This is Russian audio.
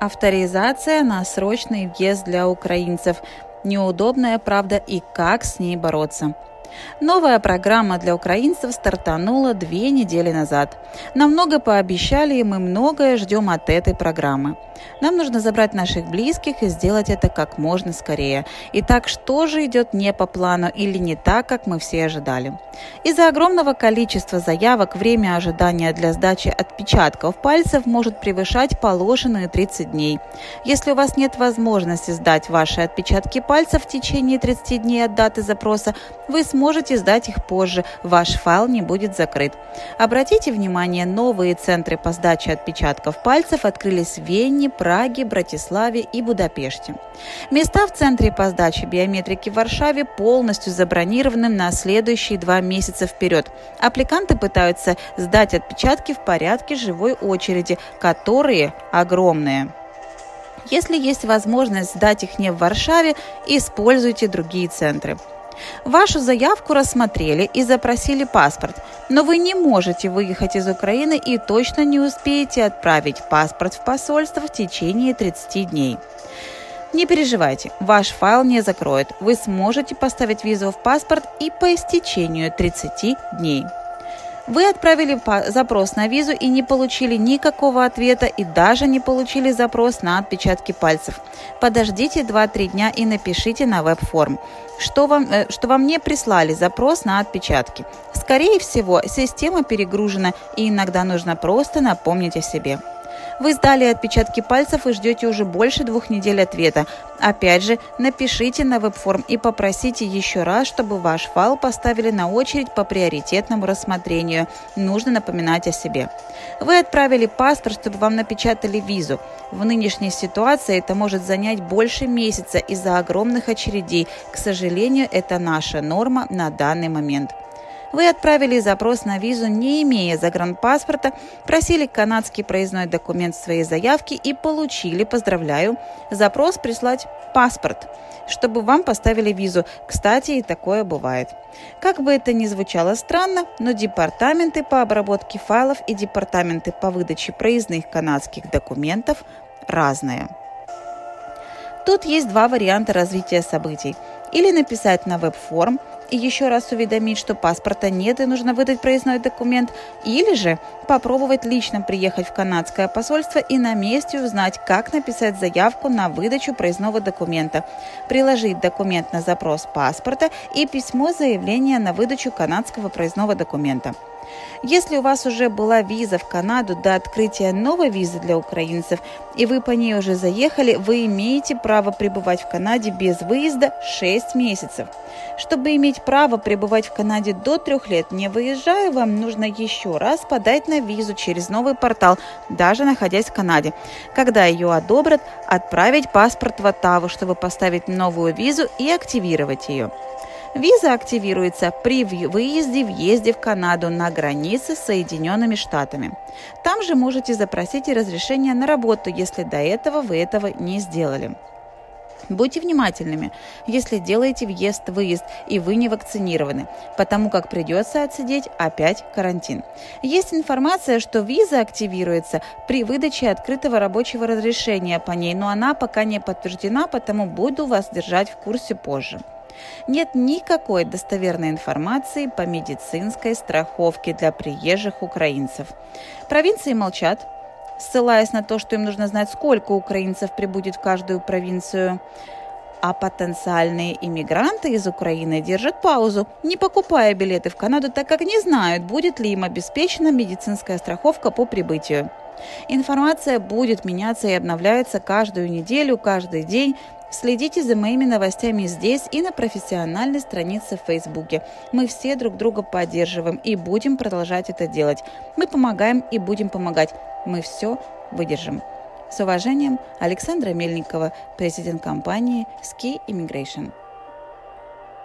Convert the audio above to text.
Авторизация на срочный въезд для украинцев. Неудобная правда и как с ней бороться. Новая программа для украинцев стартанула две недели назад. Нам много пообещали, и мы многое ждем от этой программы. Нам нужно забрать наших близких и сделать это как можно скорее. Итак, что же идет не по плану или не так, как мы все ожидали? Из-за огромного количества заявок время ожидания для сдачи отпечатков пальцев может превышать положенные 30 дней. Если у вас нет возможности сдать ваши отпечатки пальцев в течение 30 дней от даты запроса, вы сможете сдать их позже, ваш файл не будет закрыт. Обратите внимание, новые центры по сдаче отпечатков пальцев открылись в Вене, Праге, Братиславе и Будапеште. Места в центре по сдаче биометрики в Варшаве полностью забронированы на следующие два месяца вперед. Аппликанты пытаются сдать отпечатки в порядке живой очереди, которые огромные. Если есть возможность сдать их не в Варшаве, используйте другие центры. Вашу заявку рассмотрели и запросили паспорт, но вы не можете выехать из Украины и точно не успеете отправить паспорт в посольство в течение 30 дней. Не переживайте, ваш файл не закроют. Вы сможете поставить визу в паспорт и по истечению 30 дней. Вы отправили запрос на визу и не получили никакого ответа и даже не получили запрос на отпечатки пальцев. Подождите 2-3 дня и напишите на веб-форм, что вам, э, что вам не прислали запрос на отпечатки. Скорее всего, система перегружена и иногда нужно просто напомнить о себе. Вы сдали отпечатки пальцев и ждете уже больше двух недель ответа. Опять же, напишите на веб-форм и попросите еще раз, чтобы ваш файл поставили на очередь по приоритетному рассмотрению. Нужно напоминать о себе. Вы отправили паспорт, чтобы вам напечатали визу. В нынешней ситуации это может занять больше месяца из-за огромных очередей. К сожалению, это наша норма на данный момент. Вы отправили запрос на визу, не имея загранпаспорта, просили канадский проездной документ своей заявки и получили, поздравляю, запрос прислать паспорт, чтобы вам поставили визу. Кстати, и такое бывает. Как бы это ни звучало странно, но департаменты по обработке файлов и департаменты по выдаче проездных канадских документов разные. Тут есть два варианта развития событий. Или написать на веб-форм и еще раз уведомить, что паспорта нет и нужно выдать проездной документ, или же попробовать лично приехать в канадское посольство и на месте узнать, как написать заявку на выдачу проездного документа, приложить документ на запрос паспорта и письмо заявления на выдачу канадского проездного документа. Если у вас уже была виза в Канаду до открытия новой визы для украинцев, и вы по ней уже заехали, вы имеете право пребывать в Канаде без выезда 6 месяцев. Чтобы иметь право пребывать в Канаде до трех лет, не выезжая, вам нужно еще раз подать на визу через новый портал, даже находясь в Канаде. Когда ее одобрят, отправить паспорт в Оттаву, чтобы поставить новую визу и активировать ее. Виза активируется при выезде-въезде в Канаду на границе с Соединенными Штатами. Там же можете запросить разрешение на работу, если до этого вы этого не сделали. Будьте внимательными, если делаете въезд-выезд и вы не вакцинированы, потому как придется отсидеть опять карантин. Есть информация, что виза активируется при выдаче открытого рабочего разрешения по ней, но она пока не подтверждена, потому буду вас держать в курсе позже. Нет никакой достоверной информации по медицинской страховке для приезжих украинцев. Провинции молчат, ссылаясь на то, что им нужно знать, сколько украинцев прибудет в каждую провинцию. А потенциальные иммигранты из Украины держат паузу, не покупая билеты в Канаду, так как не знают, будет ли им обеспечена медицинская страховка по прибытию. Информация будет меняться и обновляется каждую неделю, каждый день, Следите за моими новостями здесь и на профессиональной странице в Фейсбуке. Мы все друг друга поддерживаем и будем продолжать это делать. Мы помогаем и будем помогать. Мы все выдержим. С уважением, Александра Мельникова, президент компании Ski Immigration.